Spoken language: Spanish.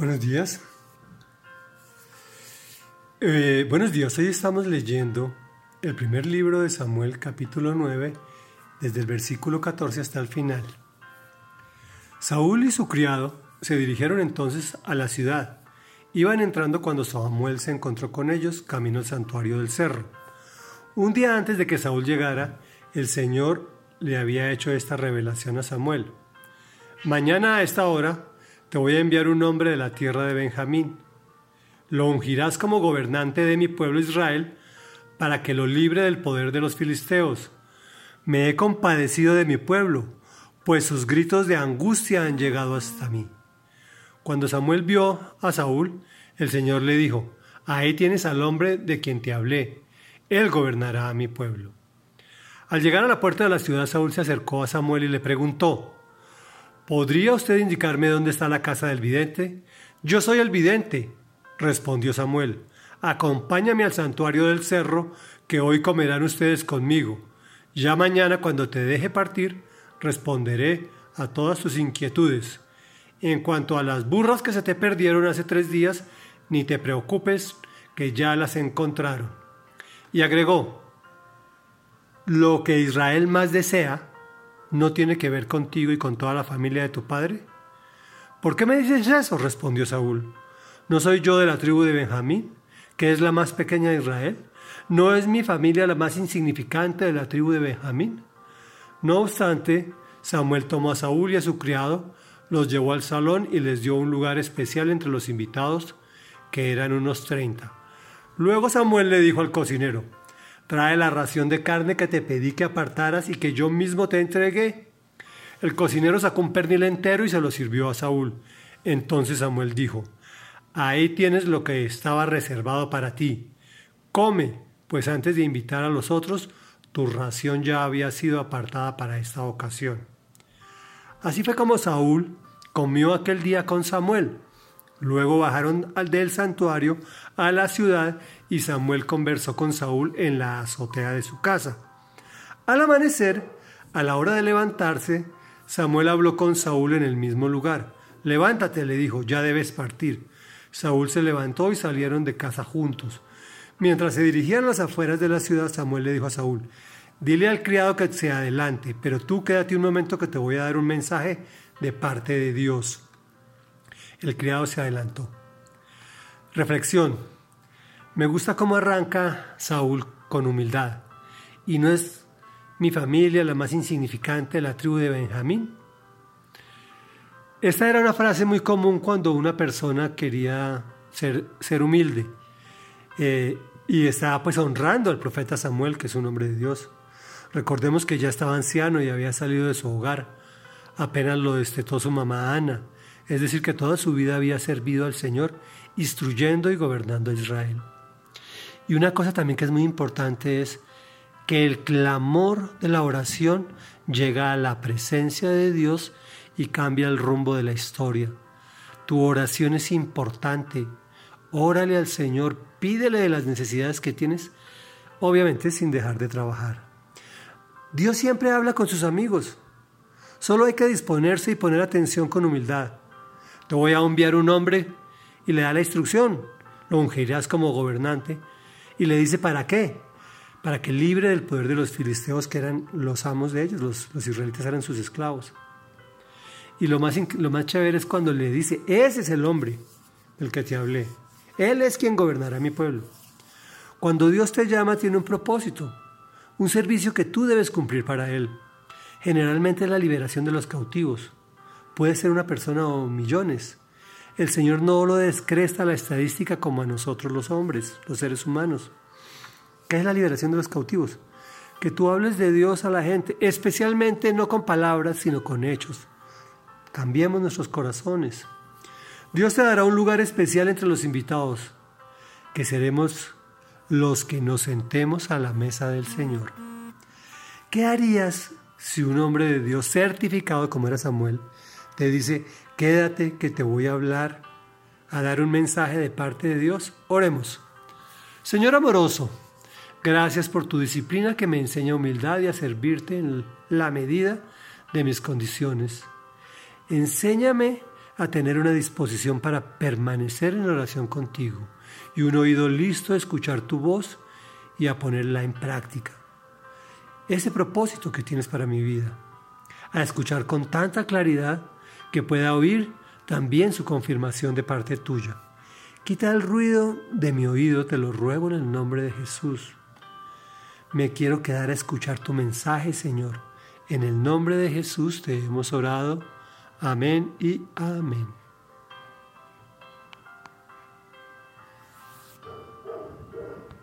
Buenos días. Eh, buenos días, hoy estamos leyendo el primer libro de Samuel capítulo 9, desde el versículo 14 hasta el final. Saúl y su criado se dirigieron entonces a la ciudad. Iban entrando cuando Samuel se encontró con ellos camino al santuario del cerro. Un día antes de que Saúl llegara, el Señor le había hecho esta revelación a Samuel. Mañana a esta hora te voy a enviar un hombre de la tierra de Benjamín. Lo ungirás como gobernante de mi pueblo Israel para que lo libre del poder de los filisteos. Me he compadecido de mi pueblo, pues sus gritos de angustia han llegado hasta mí. Cuando Samuel vio a Saúl, el Señor le dijo, Ahí tienes al hombre de quien te hablé, él gobernará a mi pueblo. Al llegar a la puerta de la ciudad, Saúl se acercó a Samuel y le preguntó, ¿Podría usted indicarme dónde está la casa del vidente? Yo soy el vidente, respondió Samuel. Acompáñame al santuario del cerro, que hoy comerán ustedes conmigo. Ya mañana, cuando te deje partir, responderé a todas tus inquietudes. En cuanto a las burras que se te perdieron hace tres días, ni te preocupes, que ya las encontraron. Y agregó, lo que Israel más desea no tiene que ver contigo y con toda la familia de tu padre? ¿Por qué me dices eso? respondió Saúl. ¿No soy yo de la tribu de Benjamín, que es la más pequeña de Israel? ¿No es mi familia la más insignificante de la tribu de Benjamín? No obstante, Samuel tomó a Saúl y a su criado, los llevó al salón y les dio un lugar especial entre los invitados, que eran unos treinta. Luego Samuel le dijo al cocinero, Trae la ración de carne que te pedí que apartaras y que yo mismo te entregué. El cocinero sacó un pernil entero y se lo sirvió a Saúl. Entonces Samuel dijo, Ahí tienes lo que estaba reservado para ti. Come, pues antes de invitar a los otros, tu ración ya había sido apartada para esta ocasión. Así fue como Saúl comió aquel día con Samuel. Luego bajaron al del santuario a la ciudad y Samuel conversó con Saúl en la azotea de su casa. Al amanecer, a la hora de levantarse, Samuel habló con Saúl en el mismo lugar. Levántate, le dijo, ya debes partir. Saúl se levantó y salieron de casa juntos. Mientras se dirigían a las afueras de la ciudad, Samuel le dijo a Saúl, dile al criado que se adelante, pero tú quédate un momento que te voy a dar un mensaje de parte de Dios. El criado se adelantó. Reflexión. Me gusta cómo arranca Saúl con humildad. ¿Y no es mi familia la más insignificante de la tribu de Benjamín? Esta era una frase muy común cuando una persona quería ser, ser humilde. Eh, y estaba pues honrando al profeta Samuel, que es un hombre de Dios. Recordemos que ya estaba anciano y había salido de su hogar. Apenas lo destetó su mamá Ana es decir, que toda su vida había servido al Señor, instruyendo y gobernando a Israel. Y una cosa también que es muy importante es que el clamor de la oración llega a la presencia de Dios y cambia el rumbo de la historia. Tu oración es importante. Órale al Señor, pídele de las necesidades que tienes, obviamente sin dejar de trabajar. Dios siempre habla con sus amigos. Solo hay que disponerse y poner atención con humildad. Te voy a enviar un hombre y le da la instrucción. Lo ungirás como gobernante y le dice para qué. Para que libre del poder de los filisteos que eran los amos de ellos, los, israelitas eran sus esclavos. Y lo más, lo más chévere es cuando le dice, ese es el hombre del que te hablé. Él es quien gobernará mi pueblo. Cuando Dios te llama tiene un propósito, un servicio que tú debes cumplir para Él. Generalmente es la liberación de los cautivos, Puede ser una persona o millones. El Señor no lo descresta la estadística como a nosotros los hombres, los seres humanos. ¿Qué es la liberación de los cautivos? Que tú hables de Dios a la gente, especialmente no con palabras, sino con hechos. Cambiemos nuestros corazones. Dios te dará un lugar especial entre los invitados, que seremos los que nos sentemos a la mesa del Señor. ¿Qué harías si un hombre de Dios certificado como era Samuel te dice, quédate que te voy a hablar, a dar un mensaje de parte de Dios. Oremos. Señor amoroso, gracias por tu disciplina que me enseña humildad y a servirte en la medida de mis condiciones. Enséñame a tener una disposición para permanecer en oración contigo y un oído listo a escuchar tu voz y a ponerla en práctica. Ese propósito que tienes para mi vida, a escuchar con tanta claridad que pueda oír también su confirmación de parte tuya. Quita el ruido de mi oído, te lo ruego en el nombre de Jesús. Me quiero quedar a escuchar tu mensaje, Señor. En el nombre de Jesús te hemos orado. Amén y amén.